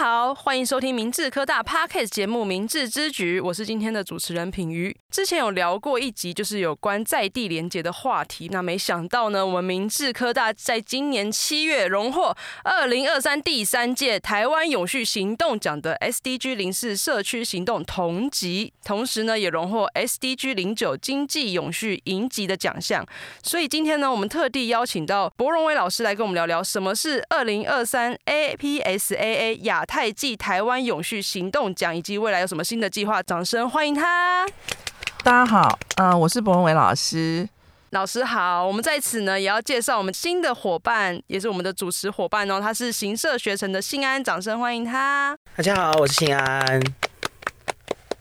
好，欢迎收听明治科大 Podcast 节目《明治之举》，我是今天的主持人品瑜。之前有聊过一集，就是有关在地连结的话题。那没想到呢，我们明治科大在今年七月荣获二零二三第三届台湾永续行动奖的 SDG 零四社区行动铜级，同时呢，也荣获 SDG 零九经济永续银级的奖项。所以今天呢，我们特地邀请到柏荣威老师来跟我们聊聊什么是二零二三 APSAA 亚太暨台湾永续行动奖以及未来有什么新的计划？掌声欢迎他！大家好，嗯、呃，我是博文伟老师。老师好，我们在此呢也要介绍我们新的伙伴，也是我们的主持伙伴哦，他是行社学程的信安，掌声欢迎他！大家好，我是信安。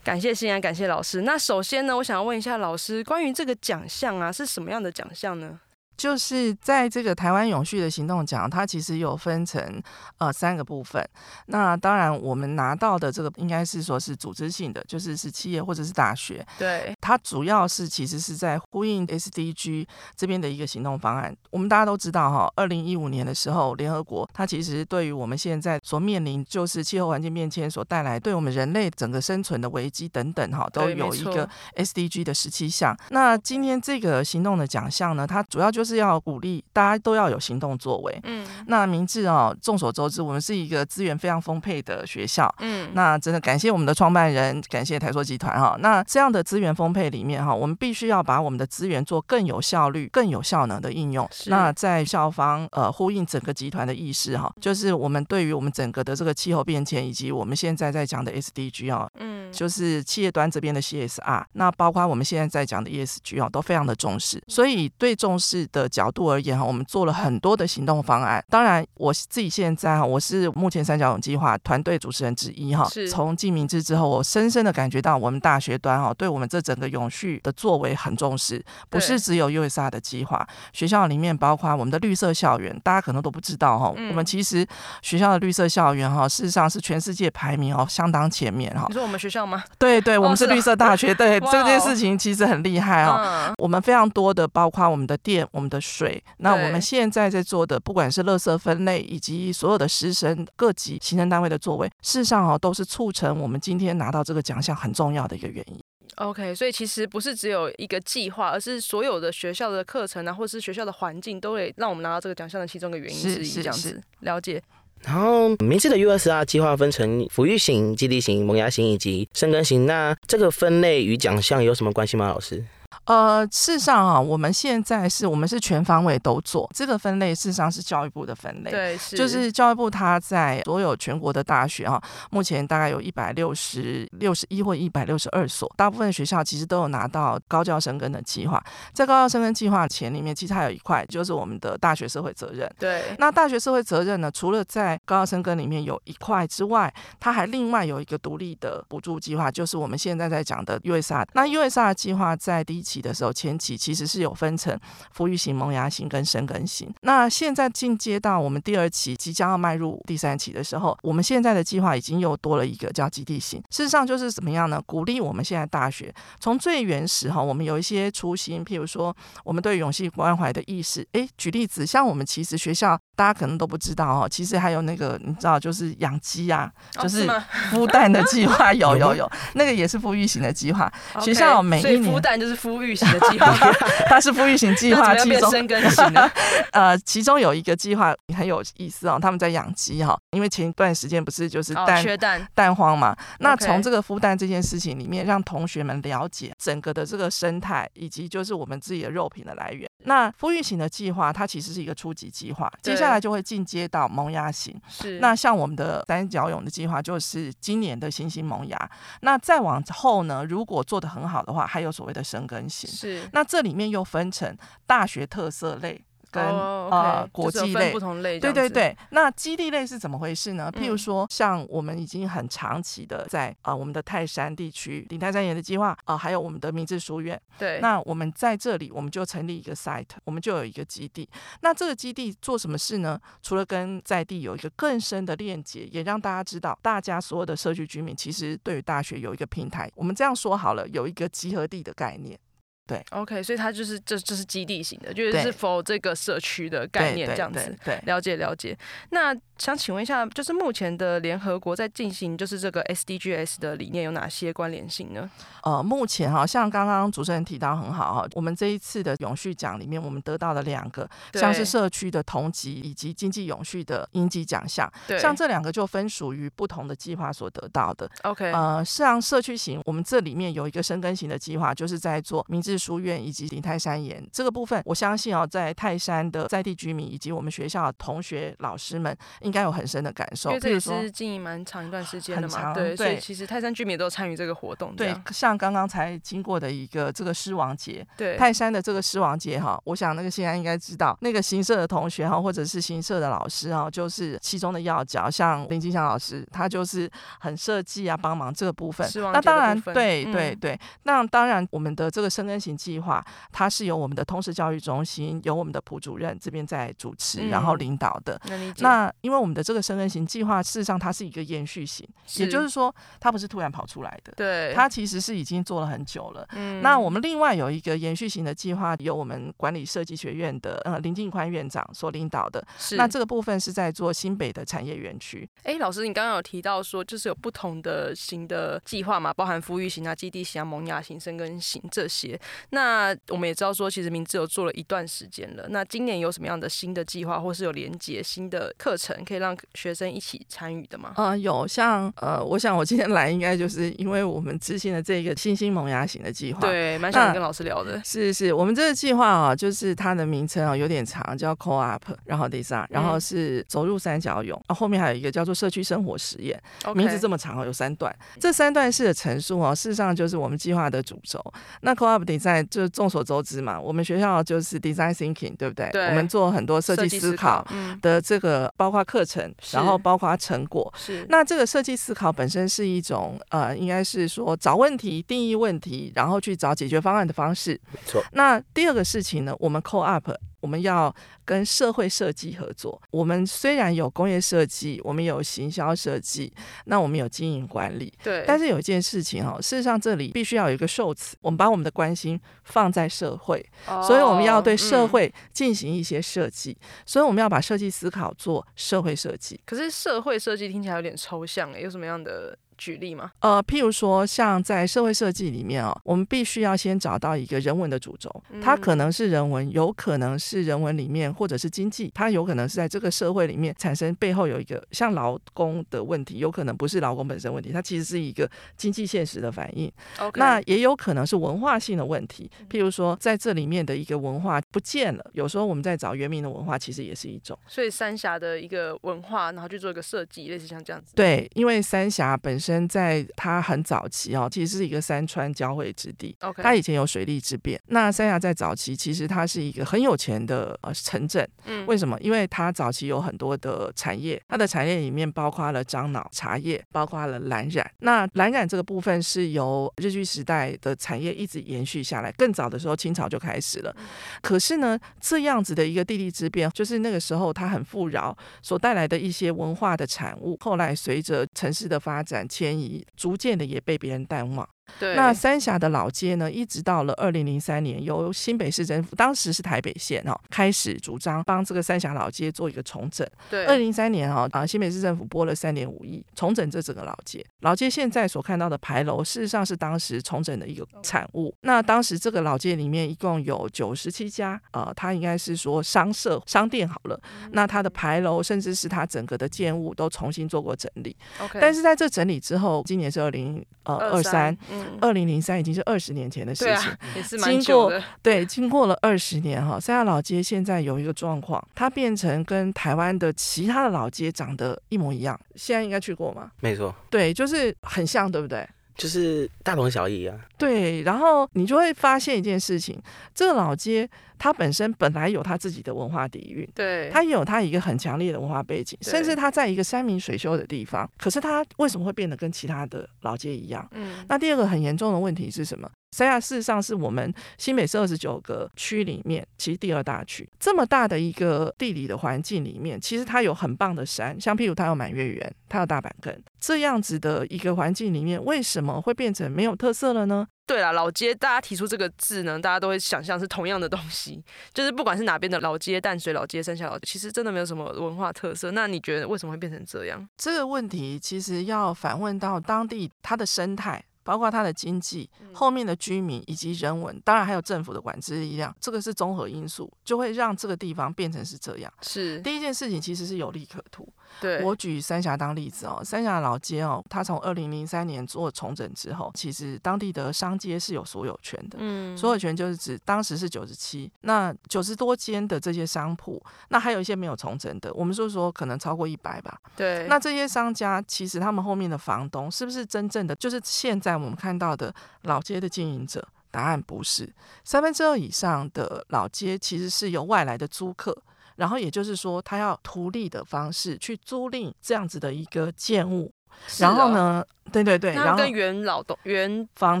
感谢信安，感谢老师。那首先呢，我想要问一下老师，关于这个奖项啊，是什么样的奖项呢？就是在这个台湾永续的行动奖，它其实有分成呃三个部分。那当然，我们拿到的这个应该是说是组织性的，就是是企业或者是大学。对，它主要是其实是在呼应 SDG 这边的一个行动方案。我们大家都知道哈，二零一五年的时候，联合国它其实对于我们现在所面临就是气候环境变迁所带来对我们人类整个生存的危机等等哈，都有一个 SDG 的十七项。那今天这个行动的奖项呢，它主要就是要鼓励大家都要有行动作为。嗯，那明治哦，众所周知，我们是一个资源非常丰沛的学校。嗯，那真的感谢我们的创办人，感谢台塑集团哈。那这样的资源丰沛里面哈，我们必须要把我们的资源做更有效率、更有效能的应用。那在校方呃呼应整个集团的意识哈，就是我们对于我们整个的这个气候变迁以及我们现在在讲的 SDG 啊，嗯，就是企业端这边的 CSR，那包括我们现在在讲的 ESG 啊，都非常的重视。所以对重视的角度而言哈，我们做了很多的行动方案。当然，我自己现在哈，我是目前三角永计划团队主持人之一哈。是。从进明志之后，我深深的感觉到我们大学端哈，对我们这整个永续的作为很重视，不是只有 USR 的计划。学校里面包括我们的绿色校园，大家可能都不知道哈。我们其实学校的绿色校园哈，事实上是全世界排名哦相当前面哈。你说我们学校吗？对对，我们是绿色大学。对，这件事情其实很厉害哈。我们非常多的包括我们的店、我们的水。那我们现在在做的，不管是垃圾分类，以及所有的师生各级行政单位的作为，事实上哦，都是促成我们今天拿到这个奖项很重要的一个原因。OK，所以其实不是只有一个计划，而是所有的学校的课程啊，或是学校的环境，都会让我们拿到这个奖项的其中一个原因之一。这样子了解。然后，明志的 USR 计划分成抚育型、基地型、萌芽型以及生根型。那这个分类与奖项有什么关系吗，老师？呃，事实上啊，我们现在是我们是全方位都做这个分类，事实上是教育部的分类，对，是就是教育部它在所有全国的大学啊，目前大概有一百六十六十一或一百六十二所，大部分学校其实都有拿到高教生根的计划。在高教生根计划前里面，其实还有一块就是我们的大学社会责任。对，那大学社会责任呢，除了在高教生根里面有一块之外，它还另外有一个独立的补助计划，就是我们现在在讲的 USR。那 USR 计划在第一期期的时候，前期其实是有分成抚育型、萌芽型跟生根型。那现在进阶到我们第二期，即将要迈入第三期的时候，我们现在的计划已经又多了一个叫基地型。事实上就是怎么样呢？鼓励我们现在大学从最原始哈，我们有一些初心，譬如说我们对永续关怀的意识。诶，举例子，像我们其实学校大家可能都不知道哦，其实还有那个你知道，就是养鸡啊，就是孵蛋的计划，有有有，那个也是抚育型的计划。学校每一年孵蛋就是孵育型的计划，它是富裕型计划，其中深耕型的。呃，其中有一个计划很有意思哦，他们在养鸡哈，因为前一段时间不是就是蛋、哦、缺蛋。蛋荒嘛，那从这个孵蛋这件事情里面，让同学们了解整个的这个生态，以及就是我们自己的肉品的来源。那孵育型的计划，它其实是一个初级计划，接下来就会进阶到萌芽型。是，那像我们的三角泳的计划，就是今年的新兴萌芽。那再往后呢，如果做得很好的话，还有所谓的生根型。是，那这里面又分成大学特色类。跟呃、oh, okay. 国际类不同类，对对对。那基地类是怎么回事呢？譬如说，像我们已经很长期的在啊、呃、我们的泰山地区顶泰山岩的计划啊、呃，还有我们的明治书院。对。那我们在这里，我们就成立一个 site，我们就有一个基地。那这个基地做什么事呢？除了跟在地有一个更深的链接，也让大家知道，大家所有的社区居民其实对于大学有一个平台。我们这样说好了，有一个集合地的概念。对，OK，所以它就是这这是基地型的，就是是否这个社区的概念这样子。对，对，了解了解。那想请问一下，就是目前的联合国在进行就是这个 SDGs 的理念有哪些关联性呢？呃，目前哈，像刚刚主持人提到很好哈，我们这一次的永续奖里面，我们得到了两个，像是社区的同级以及经济永续的应级奖项。对，像这两个就分属于不同的计划所得到的。OK，呃，像社区型，我们这里面有一个深耕型的计划，就是在做明志书院以及林泰山岩这个部分。我相信哦，在泰山的在地居民以及我们学校的同学老师们，应该有很深的感受。因为这也是经营蛮长一段时间的嘛，对，所以其实泰山居民也都参与这个活动。对，像刚刚才经过的一个这个狮王节，对，泰山的这个狮王节哈，我想那个现在应该知道，那个新社的同学哈，或者是新社的老师哈，就是其中的要角，像林金祥老师，他就是很设计啊，帮忙这个部分。那当然，对对对，那当然我们的这个深耕型计划，它是由我们的通识教育中心，由我们的蒲主任这边在主持，然后领导的。那因为我们的这个生根型计划，事实上它是一个延续型，也就是说，它不是突然跑出来的，对，它其实是已经做了很久了。嗯，那我们另外有一个延续型的计划，由我们管理设计学院的呃林进宽院长所领导的。是，那这个部分是在做新北的产业园区。哎，老师，你刚刚有提到说，就是有不同的型的计划嘛，包含福育型啊、基地型啊、萌芽型、生根型这些。那我们也知道说，其实明志有做了一段时间了。那今年有什么样的新的计划，或是有连接新的课程，可以让学生一起参与的吗？啊、呃，有，像呃，我想我今天来应该就是因为我们执行的这个新兴萌芽型的计划。对，蛮想跟老师聊的。是是，我们这个计划啊，就是它的名称啊有点长，叫 Co Up，然后 Design，然后是走入三角涌，啊，后面还有一个叫做社区生活实验.名字这么长哦，有三段。这三段式的陈述哦，事实上就是我们计划的主轴。那 Co-op Design 就众所周知嘛，我们学校就是 Design Thinking，对不对？对。我们做很多设计思考的这个，包括课程，然后包括成果。是。那这个设计思考本身是一种呃，应该是说找问题、定义问题，然后去找解决方案的方式。没错。那第二个事情呢，我们 Co-op。我们要跟社会设计合作。我们虽然有工业设计，我们有行销设计，那我们有经营管理。对。但是有一件事情哈，事实上这里必须要有一个受词，我们把我们的关心放在社会，哦、所以我们要对社会进行一些设计。嗯、所以我们要把设计思考做社会设计。可是社会设计听起来有点抽象诶，有什么样的？举例吗？呃，譬如说，像在社会设计里面哦，我们必须要先找到一个人文的主轴，它可能是人文，有可能是人文里面，或者是经济，它有可能是在这个社会里面产生背后有一个像劳工的问题，有可能不是劳工本身问题，它其实是一个经济现实的反应。那也有可能是文化性的问题，譬如说在这里面的一个文化不见了，有时候我们在找原民的文化，其实也是一种。所以三峡的一个文化，然后去做一个设计，类似像这样子。对，因为三峡本身。身在它很早期哦，其实是一个山川交汇之地。它以前有水利之变。那三亚在早期其实它是一个很有钱的呃城镇。嗯，为什么？因为它早期有很多的产业，它的产业里面包括了樟脑、茶叶，包括了蓝染。那蓝染这个部分是由日据时代的产业一直延续下来，更早的时候清朝就开始了。可是呢，这样子的一个地利之变，就是那个时候它很富饶所带来的一些文化的产物，后来随着城市的发展。迁移逐渐的也被别人淡忘。对，那三峡的老街呢，一直到了二零零三年，由新北市政府，当时是台北县哦，开始主张帮这个三峡老街做一个重整。对，二零零三年哦啊，新北市政府拨了三点五亿，重整这整个老街。老街现在所看到的牌楼，事实上是当时重整的一个产物。那当时这个老街里面一共有九十七家，呃，它应该是说商社、商店好了。那它的牌楼，甚至是它整个的建物，都重新做过整理。OK，但是在这整理之后，今年是二零呃二三。二零零三已经是二十年前的事情，啊、也是蛮久的。经过对，经过了二十年哈，三亚老街现在有一个状况，它变成跟台湾的其他的老街长得一模一样。现在应该去过吗？没错，对，就是很像，对不对？就是大同小异啊。对，然后你就会发现一件事情，这个老街。它本身本来有它自己的文化底蕴，对，它也有它一个很强烈的文化背景，甚至它在一个山明水秀的地方，可是它为什么会变得跟其他的老街一样？嗯，那第二个很严重的问题是什么？三亚事实上是我们新北市二十九个区里面其实第二大区，这么大的一个地理的环境里面，其实它有很棒的山，像譬如它有满月园，它有大板根，这样子的一个环境里面，为什么会变成没有特色了呢？对啦，老街大家提出这个字呢，大家都会想象是同样的东西，就是不管是哪边的老街，淡水老街、三峡老街，其实真的没有什么文化特色。那你觉得为什么会变成这样？这个问题其实要反问到当地它的生态。包括它的经济、后面的居民以及人文，当然还有政府的管制力量，这个是综合因素，就会让这个地方变成是这样。是第一件事情，其实是有利可图。对，我举三峡当例子哦，三峡老街哦，它从二零零三年做重整之后，其实当地的商街是有所有权的。嗯，所有权就是指当时是九十七，那九十多间的这些商铺，那还有一些没有重整的，我们说说可能超过一百吧。对，那这些商家其实他们后面的房东是不是真正的就是现在？我们看到的老街的经营者，答案不是。三分之二以上的老街其实是由外来的租客，然后也就是说，他要图利的方式去租赁这样子的一个建物，然后呢，对对对，然后跟原老东原房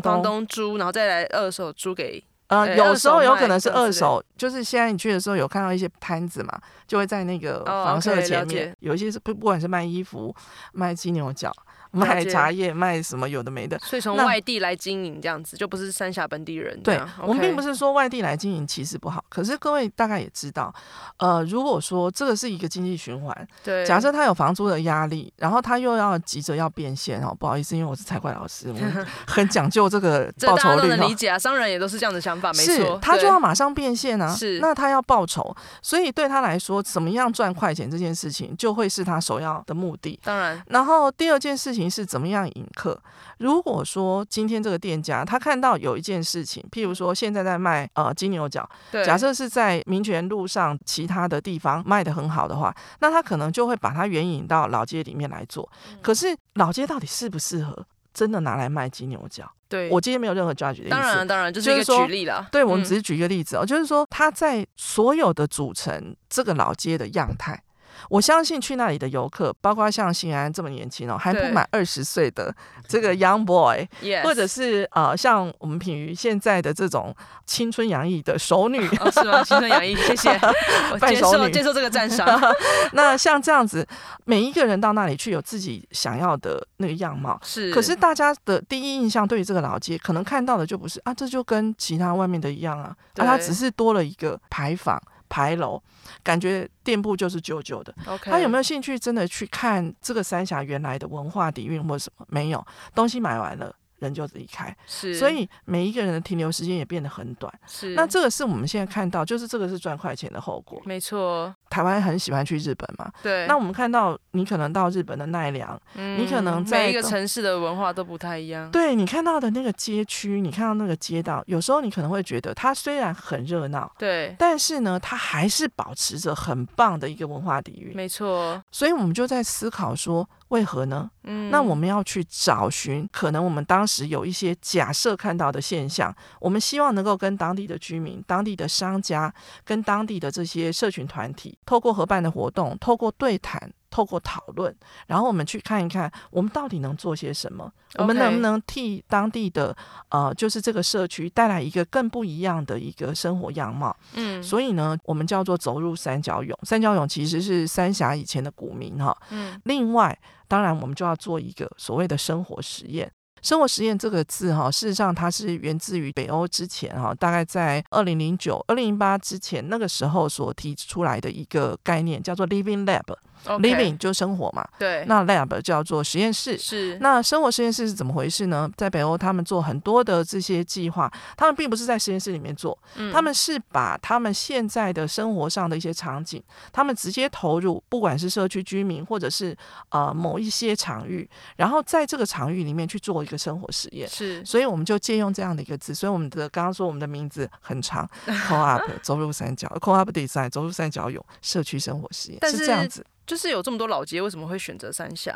东房东租，然后再来二手租给。呃，有时候有可能是二手，就是现在你去的时候有看到一些摊子嘛，就会在那个房舍前面，有一些是不不管是卖衣服、卖鸡牛角。卖茶叶，卖什么有的没的，所以从外地来经营这样子，就不是三峡本地人。对、我们并不是说外地来经营其实不好，可是各位大概也知道，呃，如果说这个是一个经济循环，对，假设他有房租的压力，然后他又要急着要变现哦，不好意思，因为我是财会老师，我 很讲究这个报酬率。能理解啊，商人也都是这样的想法，没错，他就要马上变现啊，是，那他要报酬，所以对他来说，怎么样赚快钱这件事情就会是他首要的目的。当然，然后第二件事情是怎么样引。客，如果说今天这个店家他看到有一件事情，譬如说现在在卖呃金牛角，假设是在民权路上其他的地方卖的很好的话，那他可能就会把它援引到老街里面来做。可是老街到底适不适合真的拿来卖金牛角？对，我今天没有任何 judge 的意思，当然当然就是一个举例了。对，我们只是举一个例子哦，就是说他在所有的组成这个老街的样态。我相信去那里的游客，包括像新安这么年轻哦，还不满二十岁的这个 young boy，或者是呃像我们品瑜现在的这种青春洋溢的熟女，哦、是吗？青春洋溢，谢谢，我接受接受这个赞赏。那像这样子，每一个人到那里去有自己想要的那个样貌，是。可是大家的第一印象对于这个老街，可能看到的就不是啊，这就跟其他外面的一样啊，啊，它只是多了一个牌坊。牌楼，感觉店铺就是旧旧的。他有没有兴趣真的去看这个三峡原来的文化底蕴或什么？没有，东西买完了。人就离开，是，所以每一个人的停留时间也变得很短。是，那这个是我们现在看到，就是这个是赚快钱的后果。没错，台湾很喜欢去日本嘛。对。那我们看到，你可能到日本的奈良，嗯、你可能在每一个城市的文化都不太一样。对，你看到的那个街区，你看到那个街道，有时候你可能会觉得它虽然很热闹，对，但是呢，它还是保持着很棒的一个文化底蕴。没错。所以我们就在思考说。为何呢？嗯，那我们要去找寻可能我们当时有一些假设看到的现象，我们希望能够跟当地的居民、当地的商家、跟当地的这些社群团体，透过合办的活动，透过对谈。透过讨论，然后我们去看一看，我们到底能做些什么.我们能不能替当地的呃，就是这个社区带来一个更不一样的一个生活样貌？嗯，所以呢，我们叫做走入三角涌。三角涌其实是三峡以前的古名哈。嗯，另外，当然我们就要做一个所谓的生活实验。生活实验这个字哈，事实上它是源自于北欧之前哈，大概在二零零九、二零零八之前那个时候所提出来的一个概念，叫做 Living Lab。Living 就生活嘛，对。那 lab 叫做实验室，是。那生活实验室是怎么回事呢？在北欧，他们做很多的这些计划，他们并不是在实验室里面做，嗯，他们是把他们现在的生活上的一些场景，他们直接投入，不管是社区居民或者是呃某一些场域，然后在这个场域里面去做一个生活实验，是。所以我们就借用这样的一个字，所以我们的刚刚说我们的名字很长，Co-op 走入三角，Co-op Design 走入三角有社区生活实验，是，是这样子。就是有这么多老街，为什么会选择三峡？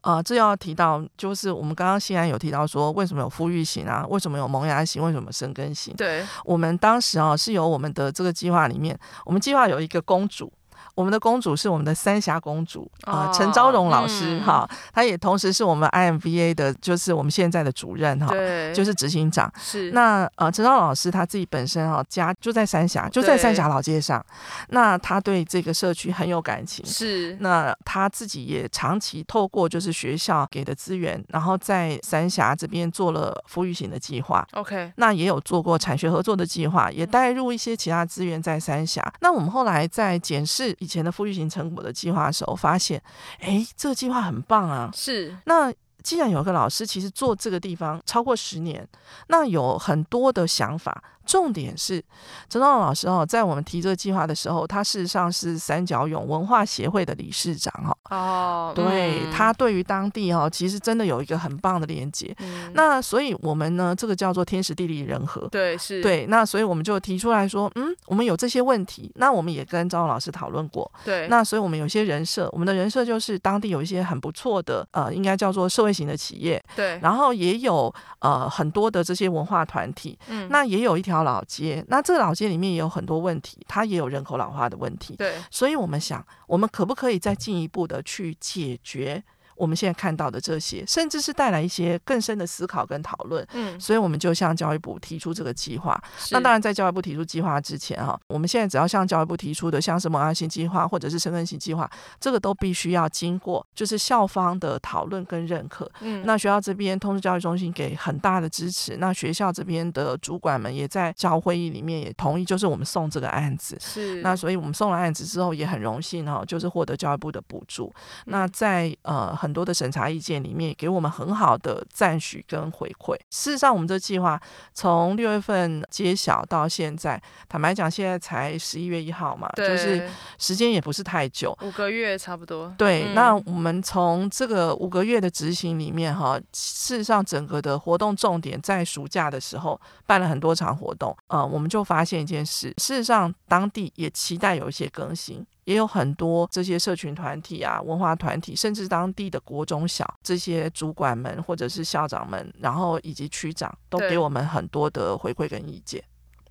啊、呃，这要提到，就是我们刚刚新安有提到说，为什么有富裕型啊？为什么有萌芽型？为什么生根型？对，我们当时啊是由我们的这个计划里面，我们计划有一个公主，我们的公主是我们的三峡公主啊，陈、哦、昭荣老师哈，她、嗯、也同时是我们 IMVA 的，就是我们现在的主任哈，对，就是执行长。是那呃，陈昭荣老师他自己本身哈家就在三峡，就在三峡老街上，那他对这个社区很有感情。是，那他自己也长期透过就是学校给的资源，然后在三峡这边做了福育型的计划。OK，那也有做过产学合作的计划，也带入一些其他资源在三峡。那我们后来在检视以前的富裕型成果的计划的时候，发现，哎，这个计划很棒啊！是。那既然有个老师其实做这个地方超过十年，那有很多的想法。重点是陈昭荣老师哦，在我们提这个计划的时候，他事实上是三角涌文化协会的理事长哈。哦，对，嗯、他对于当地哈，其实真的有一个很棒的连接。嗯、那所以我们呢，这个叫做天时地利人和。对，是。对，那所以我们就提出来说，嗯，我们有这些问题，那我们也跟昭荣老师讨论过。对。那所以我们有些人设，我们的人设就是当地有一些很不错的呃，应该叫做社会型的企业。对。然后也有呃很多的这些文化团体。嗯。那也有一条。老街，那这个老街里面也有很多问题，它也有人口老化的问题。对，所以我们想，我们可不可以再进一步的去解决？我们现在看到的这些，甚至是带来一些更深的思考跟讨论。嗯，所以我们就向教育部提出这个计划。那当然，在教育部提出计划之前，哈，我们现在只要向教育部提出的，像什么安心计划或者是深耕型计划，这个都必须要经过就是校方的讨论跟认可。嗯，那学校这边通识教育中心给很大的支持，那学校这边的主管们也在教会议里面也同意，就是我们送这个案子。是，那所以我们送了案子之后，也很荣幸哈，就是获得教育部的补助。那在呃。很多的审查意见里面，给我们很好的赞许跟回馈。事实上，我们这计划从六月份揭晓到现在，坦白讲，现在才十一月一号嘛，就是时间也不是太久，五个月差不多。对，嗯、那我们从这个五个月的执行里面，哈，事实上整个的活动重点在暑假的时候办了很多场活动，呃，我们就发现一件事，事实上当地也期待有一些更新。也有很多这些社群团体啊、文化团体，甚至当地的国中小这些主管们或者是校长们，然后以及区长，都给我们很多的回馈跟意见。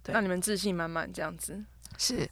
对，那你们自信满满这样子。是。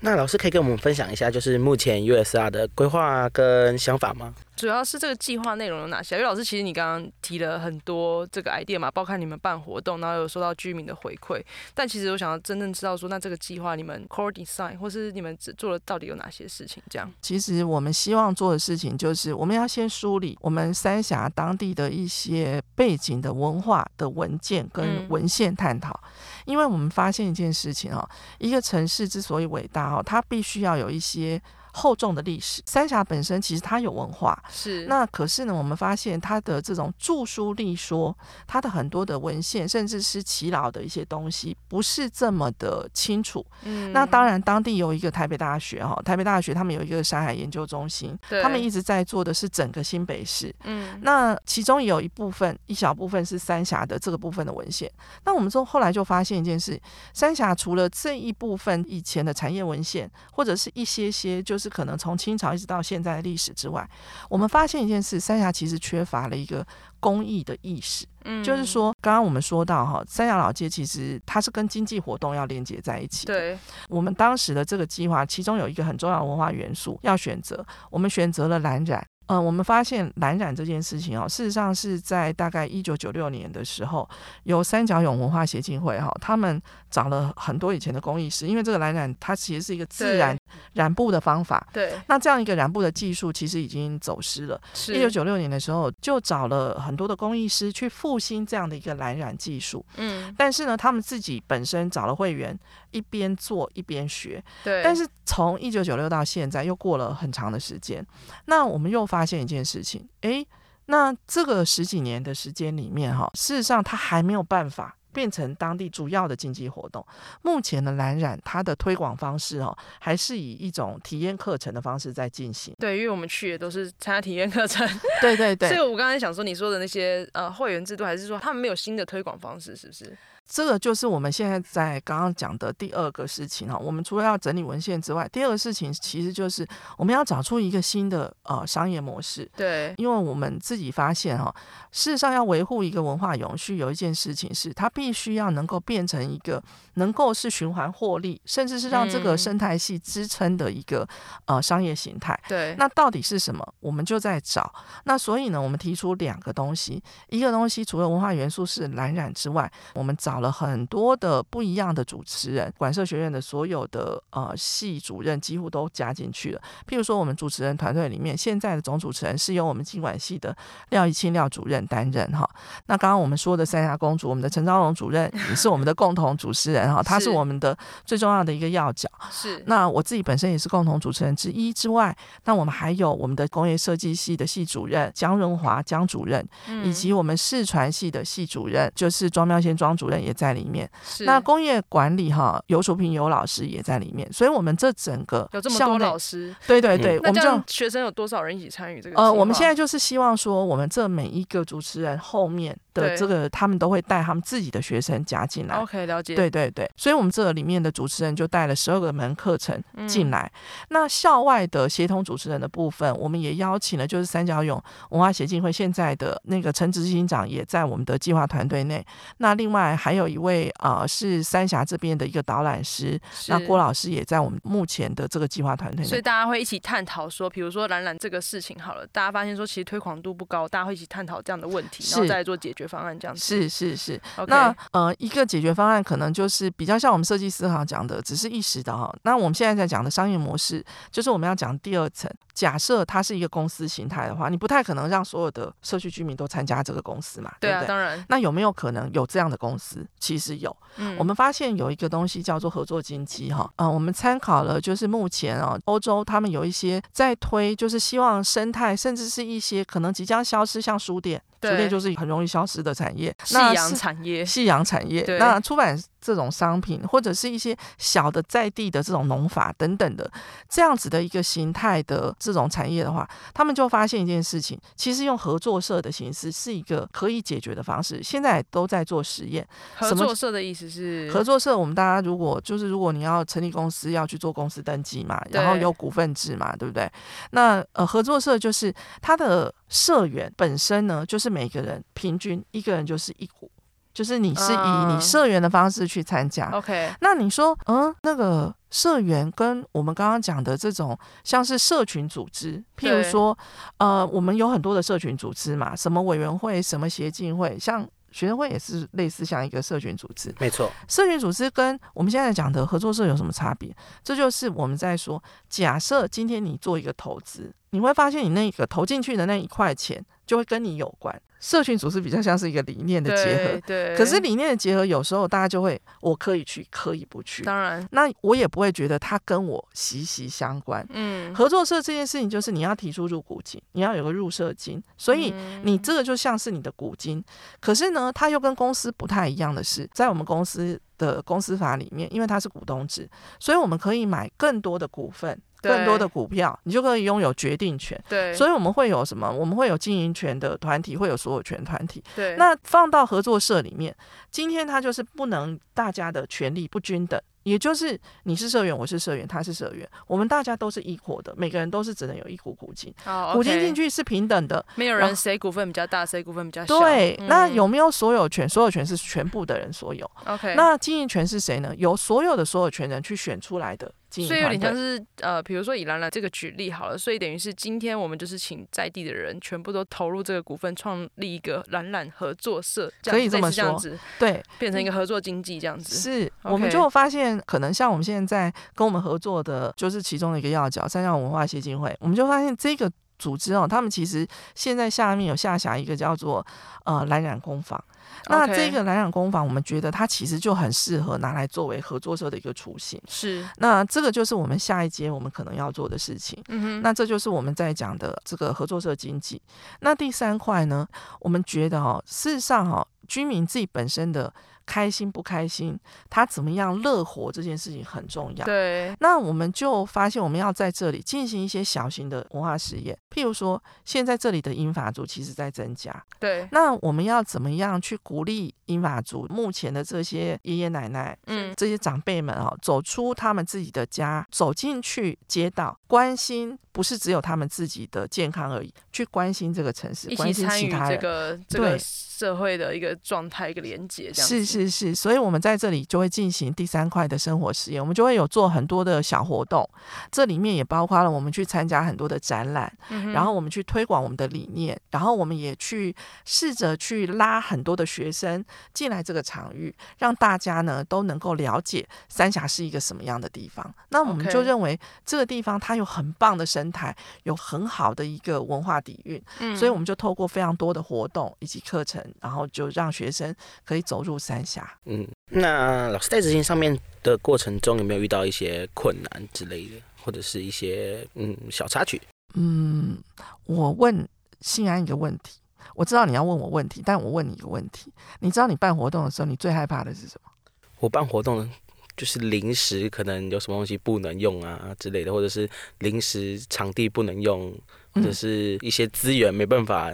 那老师可以跟我们分享一下，就是目前 USR 的规划跟想法吗？主要是这个计划内容有哪些？因为老师其实你刚刚提了很多这个 idea 嘛，包括你们办活动，然后有收到居民的回馈。但其实我想要真正知道说，那这个计划你们 core design 或是你们只做了到底有哪些事情？这样。其实我们希望做的事情就是，我们要先梳理我们三峡当地的一些背景的文化的文件跟文献探讨，嗯、因为我们发现一件事情哦，一个城市之所以伟大哦，它必须要有一些。厚重的历史，三峡本身其实它有文化，是那可是呢，我们发现它的这种著书立说，它的很多的文献，甚至是耆老的一些东西，不是这么的清楚。嗯，那当然，当地有一个台北大学哈，台北大学他们有一个山海研究中心，他们一直在做的是整个新北市。嗯，那其中有一部分，一小部分是三峡的这个部分的文献。那我们说后来就发现一件事，三峡除了这一部分以前的产业文献，或者是一些些就是。可能从清朝一直到现在的历史之外，我们发现一件事：三峡其实缺乏了一个公益的意识。嗯，就是说，刚刚我们说到哈，三峡老街其实它是跟经济活动要连接在一起。对，我们当时的这个计划，其中有一个很重要的文化元素要选择，我们选择了蓝染。嗯、呃，我们发现蓝染这件事情哦，事实上是在大概一九九六年的时候，由三角涌文化协进会哈，他们找了很多以前的工艺师，因为这个蓝染它其实是一个自然染布的方法。对。那这样一个染布的技术其实已经走失了。是。一九九六年的时候，就找了很多的工艺师去复兴这样的一个蓝染技术。嗯。但是呢，他们自己本身找了会员，一边做一边学。对。但是从一九九六到现在，又过了很长的时间，那我们又发发现一件事情，诶，那这个十几年的时间里面，哈，事实上它还没有办法变成当地主要的经济活动。目前的蓝染，它的推广方式，哦，还是以一种体验课程的方式在进行。对，因为我们去的都是参加体验课程。对对对。所以我刚才想说，你说的那些呃会员制度，还是说他们没有新的推广方式，是不是？这个就是我们现在在刚刚讲的第二个事情哈。我们除了要整理文献之外，第二个事情其实就是我们要找出一个新的呃商业模式。对，因为我们自己发现哈，事实上要维护一个文化永续，有一件事情是它必须要能够变成一个能够是循环获利，甚至是让这个生态系支撑的一个呃商业形态。对，那到底是什么？我们就在找。那所以呢，我们提出两个东西，一个东西除了文化元素是蓝染之外，我们找了很多的不一样的主持人，管社学院的所有的呃系主任几乎都加进去了。譬如说，我们主持人团队里面，现在的总主持人是由我们经管系的廖一清廖主任担任哈。那刚刚我们说的三峡公主，我们的陈昭荣主任也是我们的共同主持人哈，他是我们的最重要的一个要角。是。那我自己本身也是共同主持人之一之外，那我们还有我们的工业设计系的系主任江润华江主任，以及我们视传系的系主任就是庄妙仙庄主任也在里面。是。那工业管理哈，游淑萍游老师也在里面，所以我们这整个有这么多老师，对对对，我们这样学生有多少人一起参与这个？呃，我们现在就是希望说，我们这每一个主持人后面的这个，他们都会带他们自己的学生加进来。OK，了解。对对对，所以我们这里面的主持人就带了十二个门课程进来。嗯、那校外的协同主持人的部分，我们也邀请了，就是三角涌文化协进会现在的那个陈执行长也在我们的计划团队内。那另外还有一位呃是三峡这边的一个导览师，那郭老师也在我们目前的这个计划团队。所以大家会一起探讨说，比如说蓝染这个事情好了，大家发现说其实推广度不高，大家会一起探讨这样的问题，然后再来做解决方案这样子。是是是。那呃一个解决方案可能就是比较像我们设计师哈讲的，只是一时的哈。那我们现在在讲的商业模式，就是我们要讲第二层。假设它是一个公司形态的话，你不太可能让所有的社区居民都参加这个公司嘛？对啊，对不对？当然。那有没有可能有这样的公司？其实有。嗯，我们发现有一个东西叫做合作经济哈。嗯，我们参考了就是目前啊欧洲他们有一些在推，就是希望生态甚至是一些可能即将消失，像书店。书店就是很容易消失的产业，夕阳产业，夕阳产业。那出版这种商品，或者是一些小的在地的这种农法等等的这样子的一个形态的这种产业的话，他们就发现一件事情，其实用合作社的形式是一个可以解决的方式。现在都在做实验。合作社的意思是？合作社，我们大家如果就是如果你要成立公司，要去做公司登记嘛，然后有股份制嘛，对不对？那呃，合作社就是它的。社员本身呢，就是每个人平均一个人就是一股，就是你是以你社员的方式去参加。OK，那你说，嗯，那个社员跟我们刚刚讲的这种像是社群组织，譬如说，呃，我们有很多的社群组织嘛，什么委员会、什么协进会，像。学生会也是类似像一个社群组织，没错。社群组织跟我们现在讲的合作社有什么差别？这就是我们在说，假设今天你做一个投资，你会发现你那个投进去的那一块钱就会跟你有关。社群组织比较像是一个理念的结合，对。可是理念的结合有时候大家就会，我可以去，可以不去。当然，那我也不会觉得它跟我息息相关。嗯，合作社这件事情就是你要提出入股金，你要有个入社金，所以你这个就像是你的股金。可是呢，它又跟公司不太一样的是，在我们公司的公司法里面，因为它是股东制，所以我们可以买更多的股份。更多的股票，你就可以拥有决定权。对，所以我们会有什么？我们会有经营权的团体，会有所有权团体。对，那放到合作社里面，今天它就是不能大家的权利不均等。也就是你是社员，我是社员，他是社员，我们大家都是 equal 的，每个人都是只能有一股股金，股金进去是平等的，没有人谁股份比较大，谁股份比较小。对，嗯、那有没有所有权？所有权是全部的人所有。OK，那经营权是谁呢？由所有的所有权人去选出来的。所以有点像是呃，比如说以兰兰这个举例好了，所以等于是今天我们就是请在地的人全部都投入这个股份，创立一个兰兰合作社，可以这么说，对，变成一个合作经济这样子。是我们就发现可能像我们现在跟我们合作的，就是其中的一个要角——三角文化协进会，我们就发现这个组织哦，他们其实现在下面有下辖一个叫做呃蓝染工坊。那这个蓝染工坊，我们觉得它其实就很适合拿来作为合作社的一个雏形。是，那这个就是我们下一阶我们可能要做的事情。嗯哼，那这就是我们在讲的这个合作社经济。那第三块呢，我们觉得哦，事实上哦，居民自己本身的开心不开心，他怎么样乐活这件事情很重要。对，那我们就发现我们要在这里进行一些小型的文化实验，譬如说，现在这里的英法族其实在增加。对，那我们要怎么样去鼓励英法族目前的这些爷爷奶奶，嗯，这些长辈们啊，走出他们自己的家，走进去街道，关心。不是只有他们自己的健康而已，去关心这个城市，关心其他人，这个这个社会的一个状态，一个连接，这样是是是。所以，我们在这里就会进行第三块的生活实验，我们就会有做很多的小活动，这里面也包括了我们去参加很多的展览，嗯、然后我们去推广我们的理念，然后我们也去试着去拉很多的学生进来这个场域，让大家呢都能够了解三峡是一个什么样的地方。那我们就认为这个地方它有很棒的生态有很好的一个文化底蕴，嗯，所以我们就透过非常多的活动以及课程，然后就让学生可以走入三峡。嗯，那老师在执行上面的过程中有没有遇到一些困难之类的，或者是一些嗯小插曲？嗯，我问信安一个问题，我知道你要问我问题，但我问你一个问题，你知道你办活动的时候，你最害怕的是什么？我办活动。就是临时可能有什么东西不能用啊之类的，或者是临时场地不能用，或者是一些资源没办法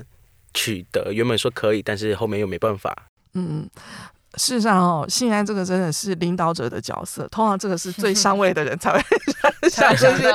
取得。原本说可以，但是后面又没办法。嗯，事实上哦，信安这个真的是领导者的角色，通常这个是最上位的人才会 想这些。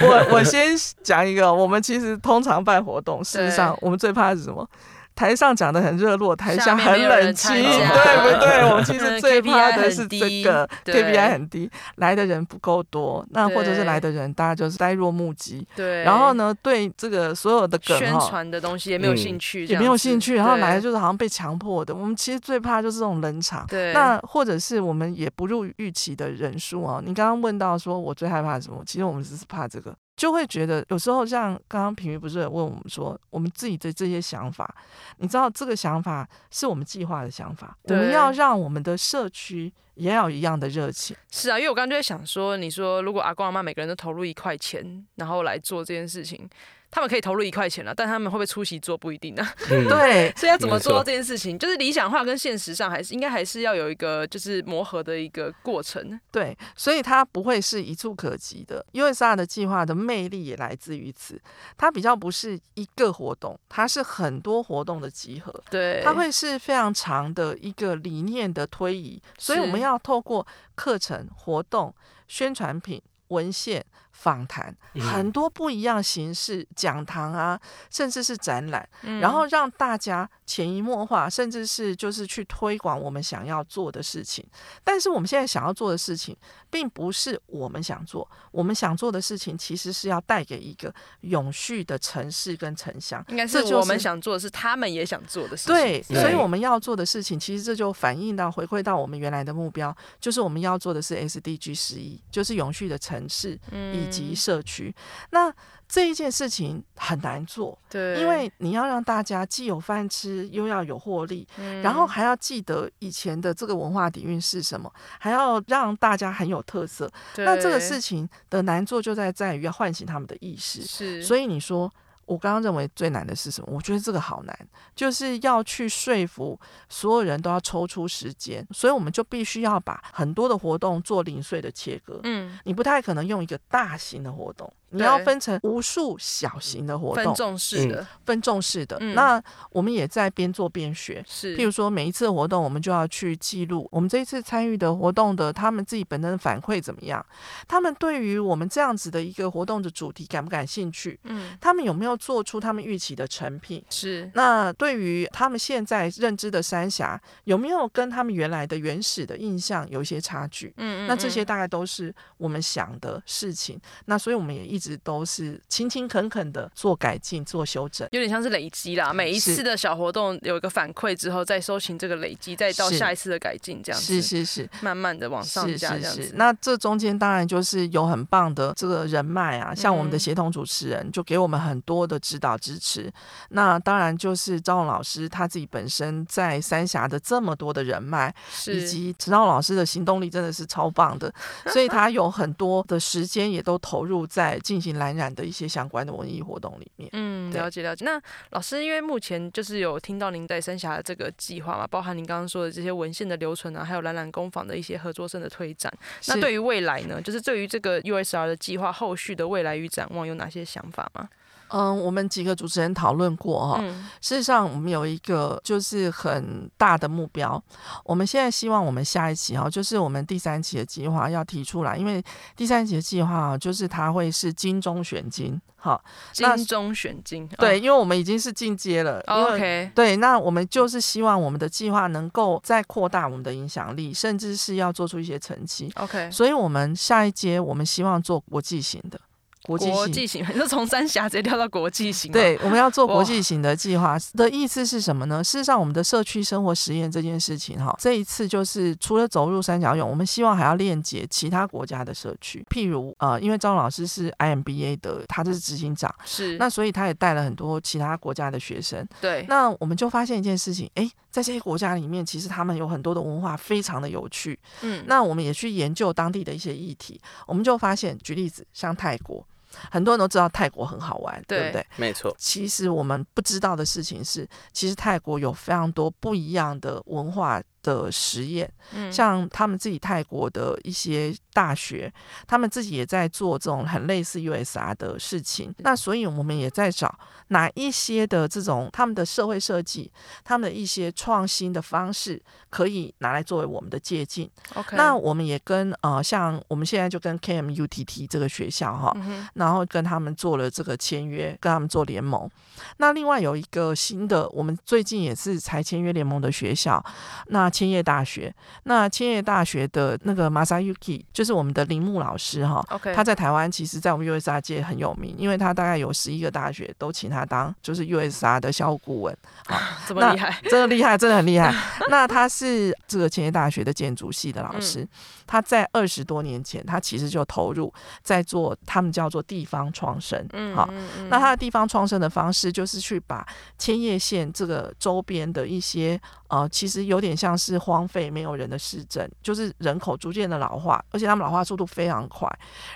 我我先讲一个，我们其实通常办活动，事实上我们最怕的是什么？台上讲的很热络，台下很冷清，对不对？我们 其实最怕的是这个 KPI 很低，来的人不够多，那或者是来的人大家就是呆若木鸡，对。然后呢，对这个所有的梗宣传的东西也没有兴趣，也没有兴趣，然后来的就是好像被强迫的。我们其实最怕就是这种冷场，对。那或者是我们也不入预期的人数啊。你刚刚问到说我最害怕什么？其实我们只是怕这个。就会觉得有时候像刚刚平瑜不是问我们说，我们自己的这些想法，你知道这个想法是我们计划的想法，我们要让我们的社区也要有一样的热情。是啊，因为我刚刚就在想说，你说如果阿公阿妈每个人都投入一块钱，然后来做这件事情。他们可以投入一块钱了，但他们会不会出席做不一定呢、啊。嗯、对，所以要怎么做到这件事情，就是理想化跟现实上还是应该还是要有一个就是磨合的一个过程。对，所以它不会是一触可及的。USR 的计划的魅力也来自于此，它比较不是一个活动，它是很多活动的集合。对，它会是非常长的一个理念的推移，所以我们要透过课程、活动、宣传品、文献。访谈很多不一样形式，讲堂啊，甚至是展览，然后让大家潜移默化，甚至是就是去推广我们想要做的事情。但是我们现在想要做的事情，并不是我们想做，我们想做的事情其实是要带给一个永续的城市跟城乡。应该是我们想做的是他们也想做的事情。对，所以我们要做的事情，其实这就反映到回馈到我们原来的目标，就是我们要做的是 SDG 十一，就是永续的城市。嗯。以及社区，那这一件事情很难做，对，因为你要让大家既有饭吃，又要有获利，嗯，然后还要记得以前的这个文化底蕴是什么，还要让大家很有特色。那这个事情的难做就在在于要唤醒他们的意识，是，所以你说。我刚刚认为最难的是什么？我觉得这个好难，就是要去说服所有人都要抽出时间，所以我们就必须要把很多的活动做零碎的切割。嗯，你不太可能用一个大型的活动。你要分成无数小型的活动，分众式的，分众式的。那我们也在边做边学，是。譬如说，每一次活动，我们就要去记录我们这一次参与的活动的他们自己本身的反馈怎么样？他们对于我们这样子的一个活动的主题感不感兴趣？嗯，他们有没有做出他们预期的成品？是。那对于他们现在认知的三峡，有没有跟他们原来的原始的印象有一些差距？嗯嗯。那这些大概都是我们想的事情。那所以我们也一。一直都是勤勤恳恳的做改进、做修正，有点像是累积啦。每一次的小活动有一个反馈之后，再收紧这个累积，再到下一次的改进，这样子是是是，慢慢的往上加这样子。那这中间当然就是有很棒的这个人脉啊，像我们的协同主持人就给我们很多的指导支持。那当然就是张老师他自己本身在三峡的这么多的人脉，以及陈浩老师的行动力真的是超棒的，所以他有很多的时间也都投入在。进行蓝染的一些相关的文艺活动里面。嗯，了解了解。那老师，因为目前就是有听到您在三峡的这个计划嘛，包含您刚刚说的这些文献的留存啊，还有蓝染工坊的一些合作社的推展。那对于未来呢，就是对于这个 USR 的计划后续的未来与展望有哪些想法吗？嗯，我们几个主持人讨论过哈。事实上，我们有一个就是很大的目标。我们现在希望我们下一期哈，就是我们第三期的计划要提出来，因为第三期的计划就是它会是金中选金哈。金中选金，对，因为我们已经是进阶了。OK，对，那我们就是希望我们的计划能够再扩大我们的影响力，甚至是要做出一些成绩。OK，所以我们下一阶我们希望做国际型的。国际型，你就从三峡直接跳到国际型。对，我们要做国际型的计划的意思是什么呢？事实上，我们的社区生活实验这件事情，哈，这一次就是除了走入三角涌，我们希望还要链接其他国家的社区。譬如，呃，因为张老师是 IMBA 的，他就是执行长，是那所以他也带了很多其他国家的学生。对，那我们就发现一件事情，哎，在这些国家里面，其实他们有很多的文化非常的有趣。嗯，那我们也去研究当地的一些议题，我们就发现，举例子，像泰国。很多人都知道泰国很好玩，对，对不对？没错。其实我们不知道的事情是，其实泰国有非常多不一样的文化。的实验，像他们自己泰国的一些大学，他们自己也在做这种很类似 USR 的事情。那所以我们也在找哪一些的这种他们的社会设计，他们的一些创新的方式，可以拿来作为我们的借鉴。OK，那我们也跟呃，像我们现在就跟 KMUTT 这个学校哈，然后跟他们做了这个签约，跟他们做联盟。那另外有一个新的，我们最近也是才签约联盟的学校，那。千叶大学，那千叶大学的那个 Masayuki 就是我们的铃木老师哈，Okay. 他在台湾其实，在我们 USR 界很有名，因为他大概有十一个大学都请他当就是 USR 的校务顾问，啊，这么厉害，真的厉害，真的很厉害。那他是这个千叶大学的建筑系的老师，嗯、他在二十多年前，他其实就投入在做他们叫做地方创生，嗯，好，那他的地方创生的方式就是去把千叶县这个周边的一些呃，其实有点像是。是荒废没有人的市镇，就是人口逐渐的老化，而且他们老化速度非常快，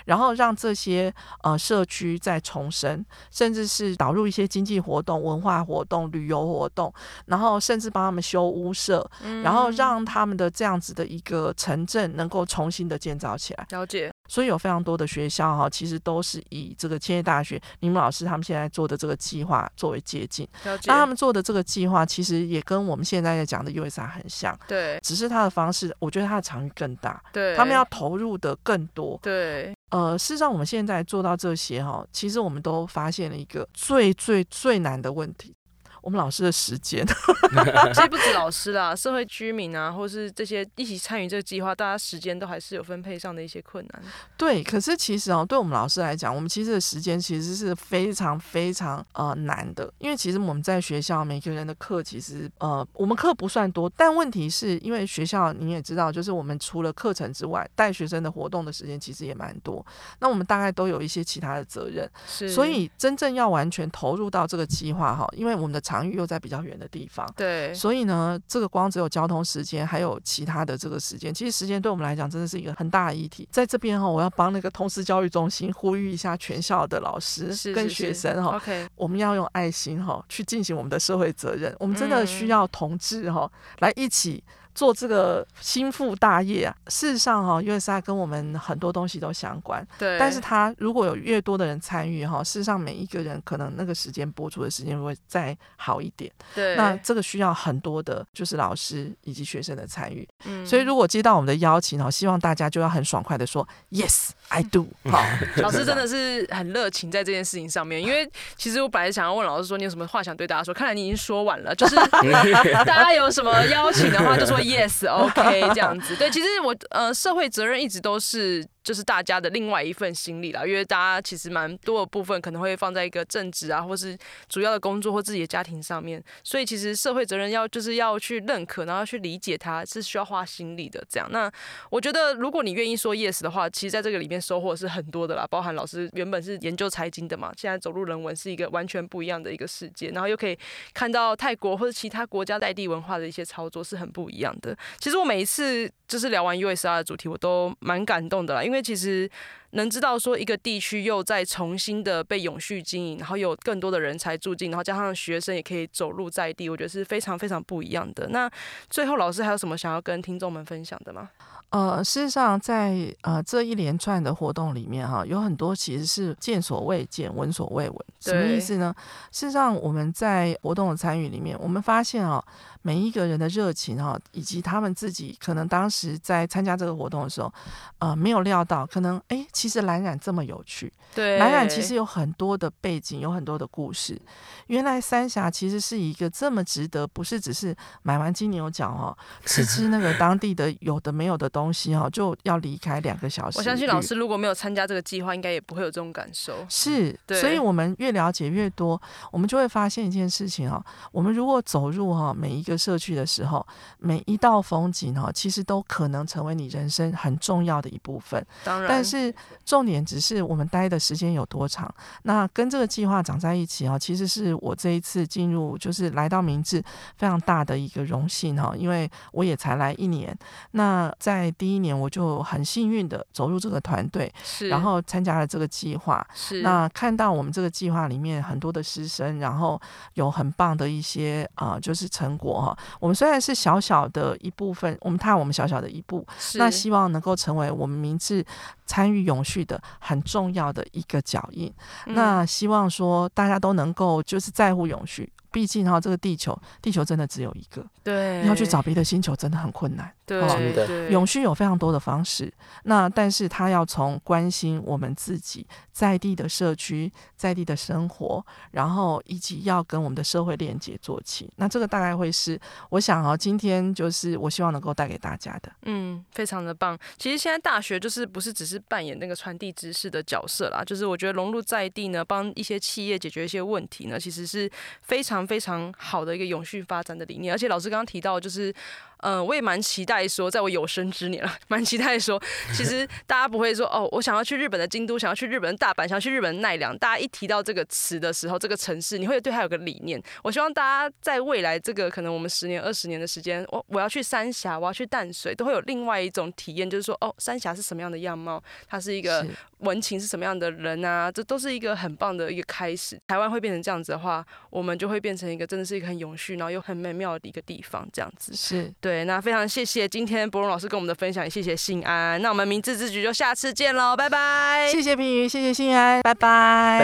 然后让这些呃社区再重生，甚至是导入一些经济活动、文化活动、旅游活动，然后甚至帮他们修屋舍，然后让他们的这样子的一个城镇能够重新的建造起来。了解。所以有非常多的学校哈，其实都是以这个千叶大学你们老师他们现在做的这个计划作为接近。了解。那他们做的这个计划其实也跟我们现在在讲的 USR 很像。对。只是他的方式，我觉得他的场域更大。对。他们要投入的更多。对。呃，事实上我们现在做到这些哈，其实我们都发现了一个最最最难的问题。我们老师的时间，其实不止老师啦，社会居民啊，或是这些一起参与这个计划，大家时间都还是有分配上的一些困难。对，可是其实哦，对我们老师来讲，我们其实的时间其实是非常非常呃难的，因为其实我们在学校每个人的课其实呃我们课不算多，但问题是因为学校你也知道，就是我们除了课程之外，带学生的活动的时间其实也蛮多，那我们大概都有一些其他的责任，是，所以真正要完全投入到这个计划哈，因为我们的。场域又在比较远的地方，对，所以呢，这个光只有交通时间，还有其他的这个时间，其实时间对我们来讲真的是一个很大的议题。在这边哈，我要帮那个通识教育中心呼吁一下全校的老师跟学生哈，OK，我们要用爱心哈去进行我们的社会责任，我们真的需要同志哈来一起。做这个心腹大业啊，事实上哈，USR 跟我们很多东西都相关。对。但是它如果有越多的人参与哈，事实上每一个人可能那个时间播出的时间会再好一点。对。那这个需要很多的，就是老师以及学生的参与。嗯。所以如果接到我们的邀请哈，希望大家就要很爽快的说 Yes, I do。好。老师真的是很热情在这件事情上面，因为其实我本来想要问老师说，你有什么话想对大家说？看来你已经说完了，就是 大家有什么邀请的话，就说。Yes，OK，、okay, 这样子。对，其实我呃，社会责任一直都是。就是大家的另外一份心力啦，因为大家其实蛮多的部分可能会放在一个正职啊，或是主要的工作或自己的家庭上面，所以其实社会责任要就是要去认可，然后去理解它，是需要花心力的。这样，那我觉得如果你愿意说 yes 的话，其实在这个里面收获是很多的啦，包含老师原本是研究财经的嘛，现在走入人文是一个完全不一样的一个世界，然后又可以看到泰国或者其他国家在地文化的一些操作是很不一样的。其实我每一次就是聊完 USR 的主题，我都蛮感动的啦，因为因为其实能知道说一个地区又在重新的被永续经营，然后有更多的人才住进，然后加上学生也可以走入在地，我觉得是非常非常不一样的。那最后老师还有什么想要跟听众们分享的吗？呃，事实上在，在呃这一连串的活动里面，哈，有很多其实是见所未见、闻所未闻。什么意思呢？事实上，我们在活动的参与里面，我们发现啊，每一个人的热情哈，以及他们自己可能当时在参加这个活动的时候，呃，没有料到，可能哎，其实蓝染这么有趣。对，蓝染其实有很多的背景，有很多的故事。原来三峡其实是一个这么值得，不是只是买完金牛角哦，吃吃那个 当地的有的没有的东西。东西哈就要离开两个小时。我相信老师如果没有参加这个计划，应该也不会有这种感受。是，所以我们越了解越多，我们就会发现一件事情哈，我们如果走入哈每一个社区的时候，每一道风景哈，其实都可能成为你人生很重要的一部分。当然，但是重点只是我们待的时间有多长。那跟这个计划长在一起哈，其实是我这一次进入就是来到明治非常大的一个荣幸哈，因为我也才来一年。那在第一年我就很幸运的走入这个团队，是，然后参加了这个计划，是，那看到我们这个计划里面很多的师生，然后有很棒的一些啊、呃，就是成果哈。我们虽然是小小的一部分，我们踏我们小小的一步，是，那希望能够成为我们明志参与永续的很重要的一个脚印。嗯、那希望说大家都能够就是在乎永续。毕竟哈，这个地球，地球真的只有一个。对，你要去找别的星球真的很困难。对，永续有非常多的方式，那但是他要从关心我们自己在地的社区、在地的生活，然后以及要跟我们的社会链接做起。那这个大概会是我想啊，今天就是我希望能够带给大家的。嗯，非常的棒。其实现在大学就是不是只是扮演那个传递知识的角色啦，就是我觉得融入在地呢，帮一些企业解决一些问题呢，其实是非常。非常好的一个永续发展的理念，而且老师刚刚提到，就是，嗯、我也蛮期待说，在我有生之年了，蛮期待说，其实大家不会说，哦，我想要去日本的京都，想要去日本的大阪，想要去日本的奈良，大家一提到这个词的时候，这个城市，你会对它有个理念。我希望大家在未来这个可能我们十年、二十年的时间，我我要去三峡，我要去淡水，都会有另外一种体验，就是说，哦，三峡是什么样的样貌？它是一个文情是什么样的人啊？这都是一个很棒的一个开始。台湾会变成这样子的话，我们就会变成一个真的是一个很永续，然后又很美妙的一个地方。这样子是对。那非常谢谢今天博龙老师跟我们的分享，也谢谢信安。那我们明智之举就下次见喽，拜拜。谢谢平云，谢谢信安，拜拜，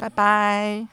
拜拜，拜拜。